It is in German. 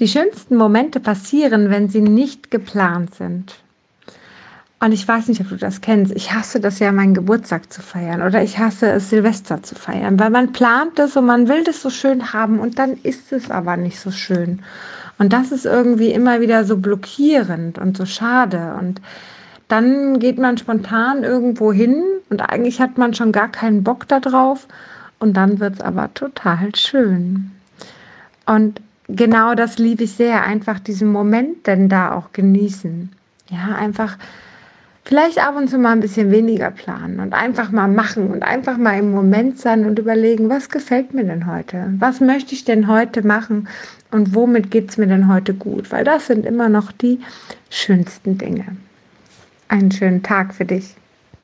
Die schönsten Momente passieren, wenn sie nicht geplant sind. Und ich weiß nicht, ob du das kennst. Ich hasse das ja, meinen Geburtstag zu feiern oder ich hasse es, Silvester zu feiern, weil man plant es und man will das so schön haben und dann ist es aber nicht so schön. Und das ist irgendwie immer wieder so blockierend und so schade. Und dann geht man spontan irgendwo hin und eigentlich hat man schon gar keinen Bock darauf und dann wird es aber total schön. Und genau das liebe ich sehr, einfach diesen Moment denn da auch genießen. Ja, einfach vielleicht ab und zu mal ein bisschen weniger planen und einfach mal machen und einfach mal im Moment sein und überlegen, was gefällt mir denn heute? Was möchte ich denn heute machen und womit geht es mir denn heute gut? Weil das sind immer noch die schönsten Dinge. Einen schönen Tag für dich.